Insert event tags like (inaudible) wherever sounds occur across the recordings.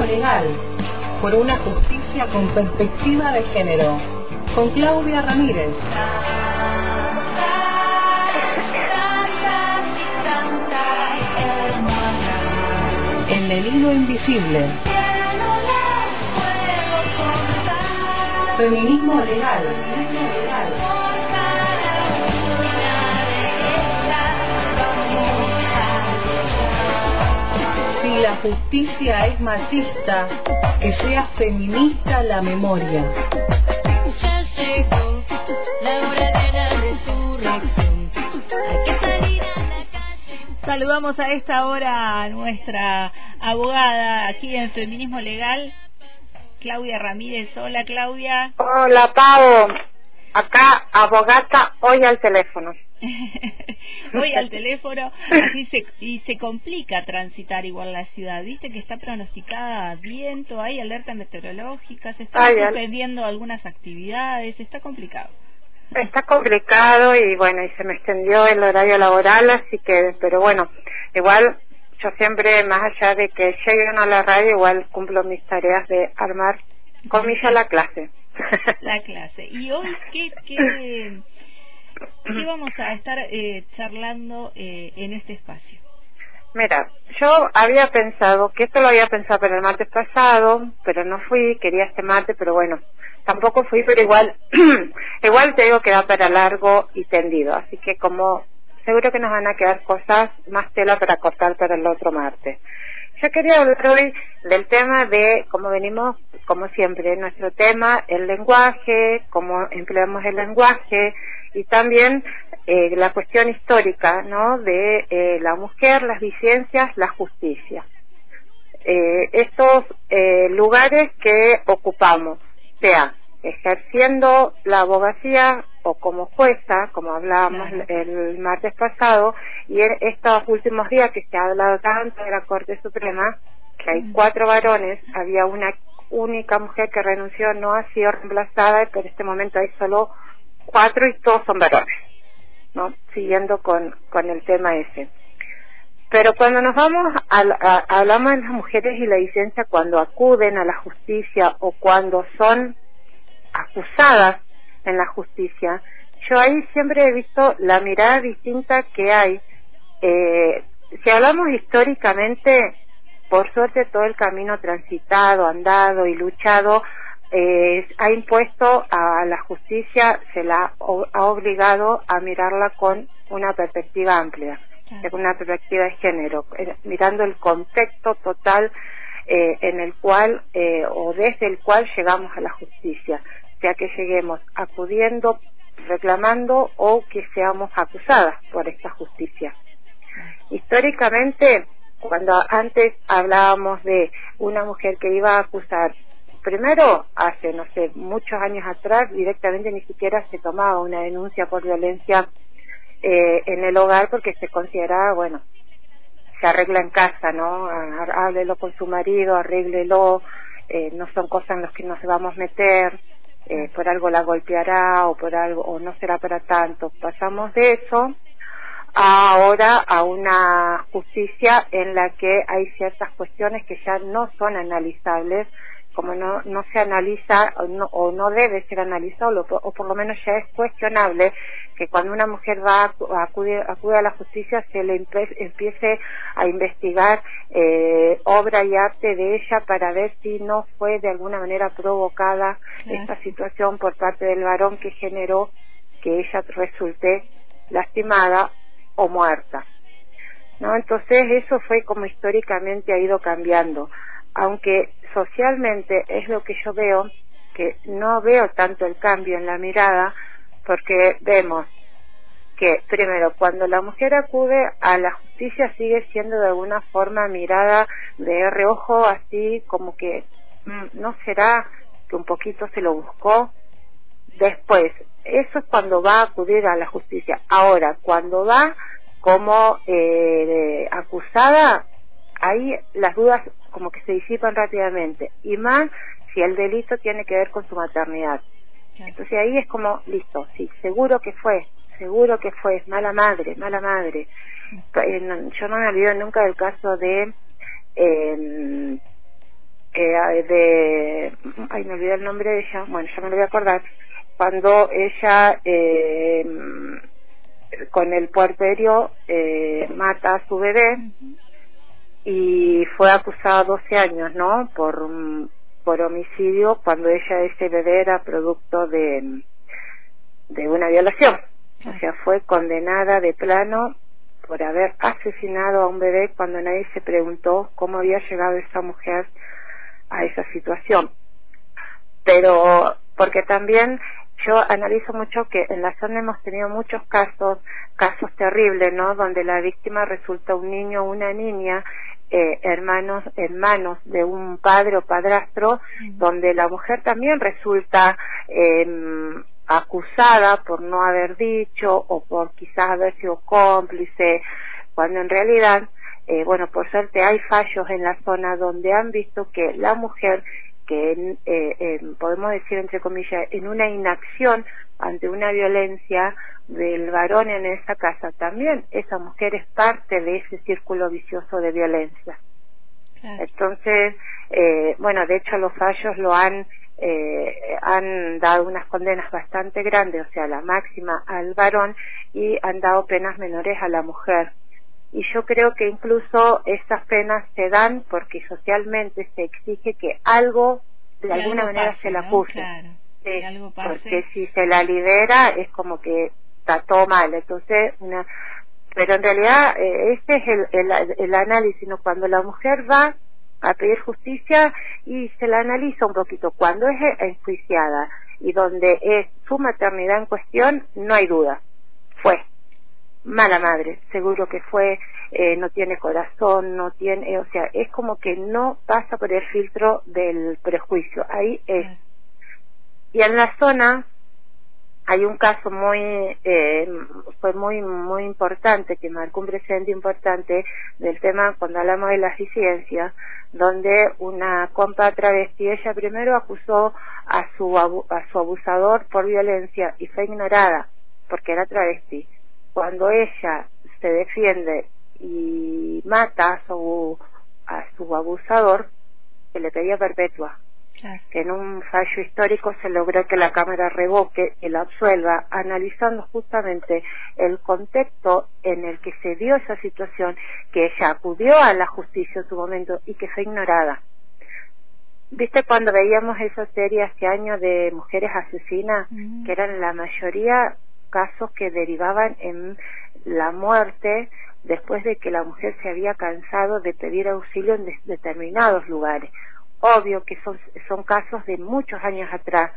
Legal, por una justicia con perspectiva de género, con Claudia Ramírez. En el hilo invisible. Feminismo legal. La justicia es machista, que sea feminista la memoria. Ya llegó la hora de la resurrección. Hay que salir a la calle. Saludamos a esta hora a nuestra abogada aquí en Feminismo Legal, Claudia Ramírez. Hola Claudia. Hola, Pau. Acá, abogata, hoy al teléfono. (laughs) Hoy al teléfono así se, y se complica transitar igual la ciudad. Viste que está pronosticada viento, hay alerta meteorológica, se están suspendiendo algunas actividades, está complicado. Está complicado y bueno, y se me extendió el horario laboral, así que, pero bueno, igual yo siempre, más allá de que llegue uno a la radio, igual cumplo mis tareas de armar comillas la clase. La clase. Y hoy, ¿qué, qué, (laughs) qué vamos a estar eh, charlando eh, en este espacio? Mira, yo había pensado, que esto lo había pensado para el martes pasado, pero no fui, quería este martes, pero bueno, tampoco fui, pero igual, (clears throat) igual te digo que da para largo y tendido, así que como seguro que nos van a quedar cosas, más tela para cortar para el otro martes. Yo quería hablar hoy del tema de cómo venimos, como siempre, nuestro tema, el lenguaje, cómo empleamos el lenguaje y también eh, la cuestión histórica, ¿no? De eh, la mujer, las licencias, la justicia. Eh, estos eh, lugares que ocupamos, sea ejerciendo la abogacía o como jueza, como hablábamos Claro. el martes pasado, y en estos últimos días que se ha hablado tanto de la Corte Suprema, que hay cuatro varones, había una única mujer que renunció, no ha sido reemplazada, pero en este momento hay solo cuatro y todos son varones, ¿no? Siguiendo con, con el tema ese. Pero cuando nos vamos a, a- hablamos de las mujeres y la licencia cuando acuden a la justicia o cuando son acusadas en la justicia, yo ahí siempre he visto la mirada distinta que hay. Eh, si hablamos históricamente, por suerte todo el camino transitado, andado y luchado eh, ha impuesto a la justicia, se la o- ha obligado a mirarla con una perspectiva amplia, Claro. con una perspectiva de género, eh, mirando el contexto total eh, en el cual eh, o desde el cual llegamos a la justicia, sea que lleguemos acudiendo, reclamando o que seamos acusadas por esta justicia. Históricamente, cuando antes hablábamos de una mujer que iba a acusar, primero, hace, no sé, muchos años atrás, directamente ni siquiera se tomaba una denuncia por violencia eh, en el hogar porque se consideraba, bueno, se arregla en casa, ¿no? Há- Háblelo con su marido, arréglelo, eh, no son cosas en las que nos vamos a meter, eh, por algo la golpeará o por algo, o no será para tanto. Pasamos de eso a ahora a una justicia en la que hay ciertas cuestiones que ya no son analizables, como no, no se analiza o no, o no debe ser analizado, o, por lo menos ya es cuestionable que cuando una mujer va a acude a la justicia se le empiece a investigar eh, obra y arte de ella para ver si no fue de alguna manera provocada esta situación por parte del varón que generó que ella resulte lastimada o muerta. ¿No? Entonces eso fue como históricamente ha ido cambiando, aunque socialmente es lo que yo veo, que no veo tanto el cambio en la mirada, porque vemos que primero cuando la mujer acude a la justicia sigue siendo de alguna forma mirada de reojo así como que mm, no será que un poquito se lo buscó después eso es cuando va a acudir a la justicia. Ahora cuando va como eh, acusada ahí las dudas como que se disipan rápidamente y más si el delito tiene que ver con su maternidad Claro. entonces ahí es como, listo, sí, seguro que fue, seguro que fue, mala madre, mala madre. Eh, Yo no me olvido nunca del caso de eh, eh, de, ay, me olvidé el nombre de ella, bueno, ya me lo voy a acordar, cuando ella eh, con el puerperio eh, mata a su bebé y fue acusada 12 años, ¿no? Por, por homicidio cuando ella, ese bebé, era producto de, de una violación. O sea, fue condenada de plano por haber asesinado a un bebé cuando nadie se preguntó cómo había llegado esa mujer a esa situación. Pero, porque también yo analizo mucho que en la zona hemos tenido muchos casos, casos terribles, ¿no? Donde la víctima resulta un niño o una niña, eh, hermanos, hermanos de un padre o padrastro, donde la mujer también resulta eh, acusada por no haber dicho o por quizás haber sido cómplice, cuando en realidad, eh, bueno, por suerte hay fallos en la zona donde han visto que la mujer que eh, podemos decir entre comillas en una inacción ante una violencia del varón en esa casa también esa mujer es parte de ese círculo vicioso de violencia entonces eh, bueno de hecho los fallos lo han eh, han dado unas condenas bastante grandes, o sea, la máxima al varón y han dado penas menores a la mujer. Y yo creo que incluso esas penas se dan porque socialmente se exige que algo de alguna manera se la acuse. porque si se la libera es como que está todo mal. Entonces, una, pero en realidad eh, este es el, el, el análisis, ¿no? Cuando la mujer va a pedir justicia y se la analiza un poquito. Cuando es enjuiciada y donde es su maternidad en cuestión, no hay duda. Fue mala madre, seguro que fue, eh, no tiene corazón, no tiene, o sea, es como que no pasa por el filtro del prejuicio. Ahí es. Y en la zona hay un caso muy eh, fue muy muy importante que marcó un precedente importante del tema cuando hablamos de las disidencias donde una compa travesti ella primero acusó a su a su abusador por violencia y fue ignorada porque era travesti cuando ella se defiende y mata a su a su abusador se le pedía perpetua. Que en un fallo histórico se logró que la Cámara revoque y la absuelva, analizando justamente el contexto en el que se dio esa situación, que ella acudió a la justicia en su momento y que fue ignorada. ¿Viste cuando veíamos esa serie hace años de mujeres asesinas, que eran la mayoría casos que derivaban en la muerte después de que la mujer se había cansado de pedir auxilio en determinados lugares? obvio que son, son casos de muchos años atrás,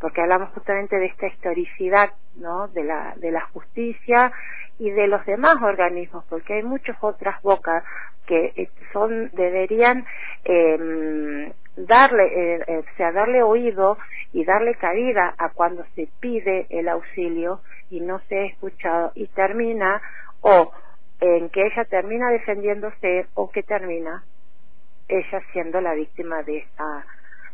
porque hablamos justamente de esta historicidad, ¿no? De la, de la justicia y de los demás organismos, porque hay muchas otras bocas que eh, son, deberían eh, darle, eh, eh, sea, darle oído y darle cabida a cuando se pide el auxilio y no se ha escuchado y termina o en que ella termina defendiéndose o que termina ella siendo la víctima de esa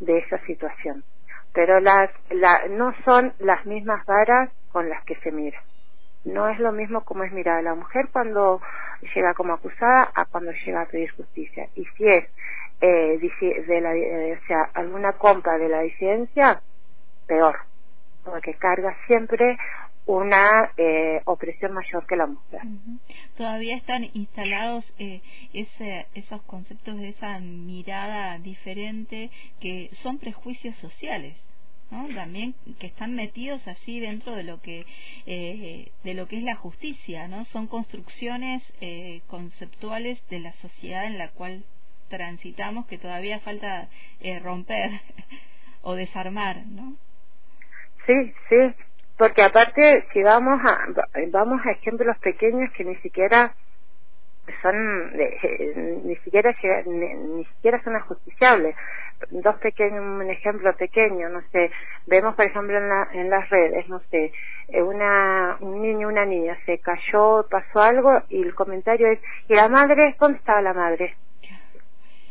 de esa situación pero las la, no son las mismas varas con las que se mira. No es lo mismo como es mirada la mujer cuando llega como acusada a cuando llega a pedir justicia. Y si es eh, de la, eh, o sea alguna compra de la disidencia peor. Porque carga siempre una eh, opresión mayor que la mujer. Todavía están instalados eh, ese, esos conceptos de esa mirada diferente que son prejuicios sociales. ¿no? también que están metidos así dentro de lo que eh, de lo que es la justicia no son construcciones eh, conceptuales de la sociedad en la cual transitamos que todavía falta eh, romper (laughs) o desarmar no sí sí porque aparte si vamos a vamos a ejemplos pequeños que ni siquiera son ni siquiera ni, siquiera son ajusticiables. Dos pequeños un ejemplo pequeño no sé vemos por ejemplo en, la, en las redes no sé eh, una un niño una niña se cayó pasó algo y el comentario es y la madre dónde estaba la madre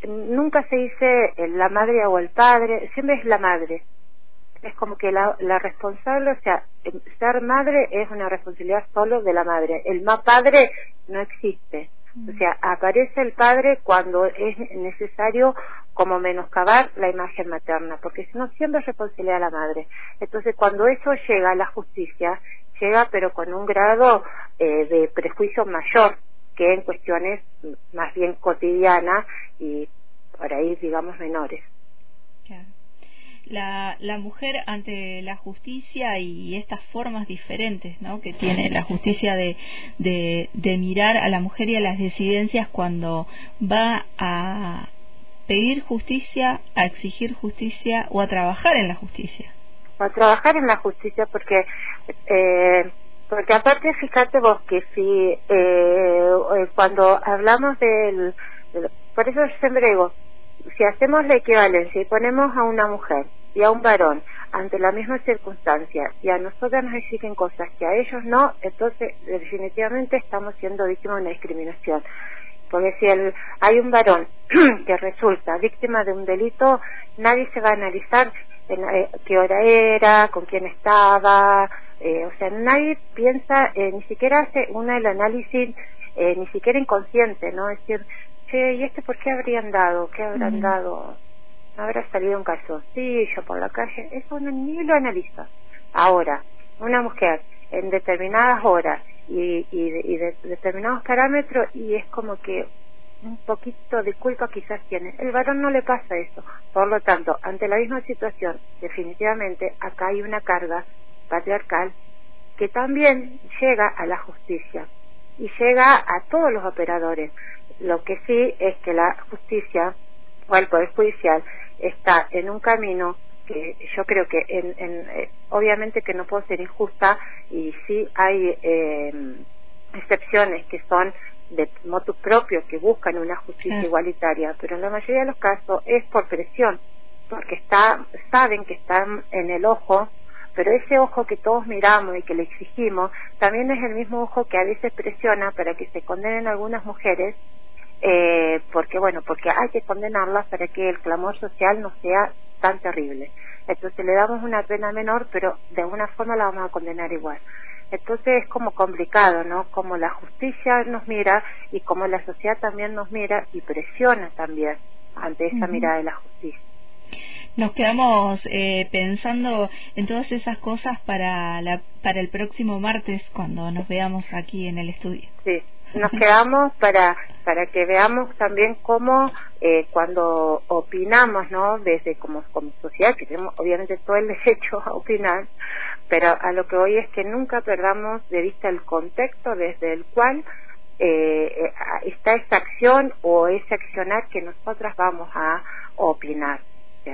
nunca se dice la madre o el padre siempre es la madre es como que la, la responsable, o sea, ser madre es una responsabilidad solo de la madre. El más padre no existe. O sea, aparece el padre cuando es necesario como menoscabar la imagen materna, porque si no siempre es responsabilidad de la madre. Entonces, cuando eso llega a la justicia, llega pero con un grado eh, de prejuicio mayor que en cuestiones más bien cotidianas y por ahí, digamos, menores. Claro. La, la mujer ante la justicia y estas formas diferentes ¿no? que tiene la justicia de, de, mirar a la mujer y a las disidencias cuando va a pedir justicia, a exigir justicia o a trabajar en la justicia. A trabajar en la justicia porque eh, porque aparte fíjate vos que si eh, eh cuando hablamos del, del por eso siempre digo si hacemos la equivalencia y ponemos a una mujer y a un varón ante la misma circunstancia y a nosotras nos exigen cosas que a ellos no, entonces definitivamente estamos siendo víctimas de una discriminación. Porque si el, hay un varón (clears throat) que resulta víctima de un delito, nadie se va a analizar en, eh, qué hora era, con quién estaba, eh, o sea, nadie piensa, eh, ni siquiera hace una el análisis, eh, ni siquiera inconsciente, ¿no? Es decir, che, ¿y este por qué habrían dado? ¿Qué habrán Mm. dado? ¿No habrá salido un calzoncillo por la calle? Eso no, ni lo analiza. Ahora, una mujer en determinadas horas y, y, de, determinados parámetros y es como que un poquito de culpa quizás tiene. El varón no le pasa eso. Por lo tanto, ante la misma situación, definitivamente acá hay una carga patriarcal que también llega a la justicia y llega a todos los operadores. Lo que sí es que la justicia o el Poder Judicial está en un camino que yo creo que en, en, eh, obviamente que no puedo ser injusta y sí hay eh, excepciones que son de motu propio que buscan una justicia igualitaria, pero en la mayoría de los casos es por presión, porque está, saben que están en el ojo, pero ese ojo que todos miramos y que le exigimos, también es el mismo ojo que a veces presiona para que se condenen algunas mujeres, eh, porque bueno, porque hay que condenarlas para que el clamor social no sea tan terrible. Entonces le damos una pena menor, pero de alguna forma la vamos a condenar igual. Entonces es como complicado, ¿no? Como la justicia nos mira y como la sociedad también nos mira y presiona también ante esa mirada de la justicia. Nos quedamos eh, pensando en todas esas cosas para, la, para el próximo martes cuando nos veamos aquí en el estudio. Sí, nos quedamos para para que veamos también cómo eh, cuando opinamos, ¿no? Desde como como sociedad que tenemos obviamente todo el (laughs) derecho a opinar, pero a lo que hoy es que nunca perdamos de vista el contexto desde el cual eh, eh, está esa acción o ese accionar que nosotras vamos a opinar. O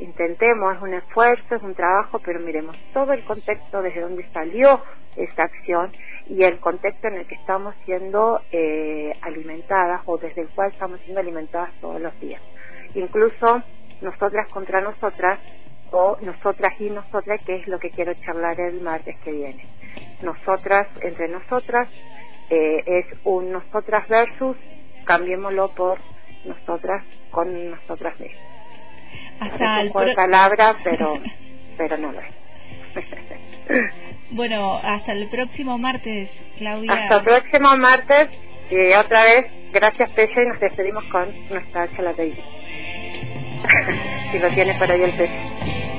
intentemos, es un esfuerzo, es un trabajo, pero miremos todo el contexto desde donde salió esa acción y el contexto en el que estamos siendo eh, alimentadas o desde el cual estamos siendo alimentadas todos los días. Incluso nosotras contra nosotras o nosotras y nosotras, que es lo que quiero charlar el martes que viene. Nosotras, entre nosotras, eh, es un nosotras versus, cambiémoslo por nosotras con nosotras mismas. Hasta el palabras, pero, (laughs) pero no lo es. (laughs) Bueno, hasta el próximo martes, Claudia. Hasta el próximo martes y otra vez, gracias Peche y nos despedimos con nuestra charla de (laughs) si lo tiene para hoy el Peche.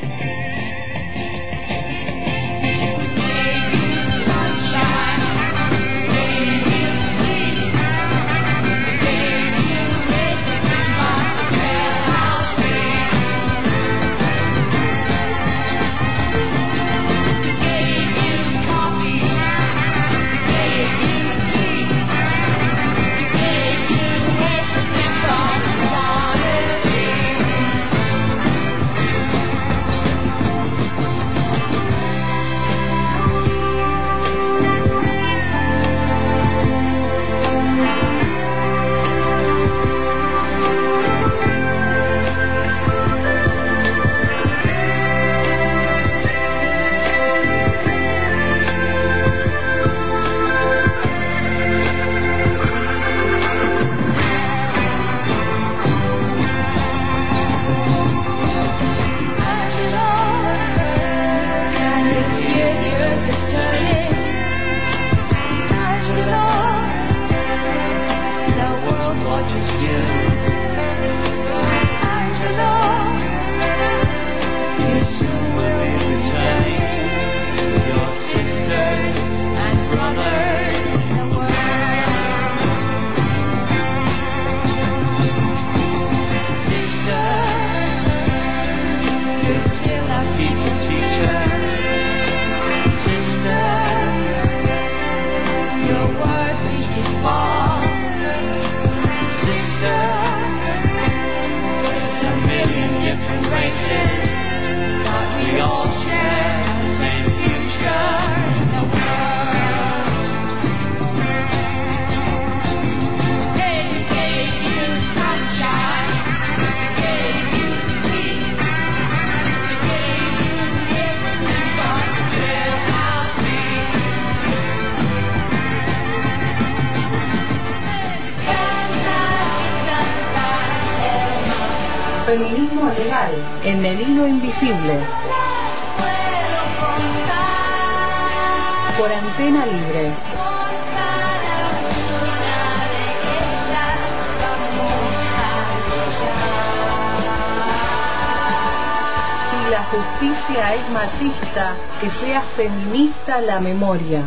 En el hilo invisible. Por antena libre. Si la justicia es machista, que sea feminista la memoria.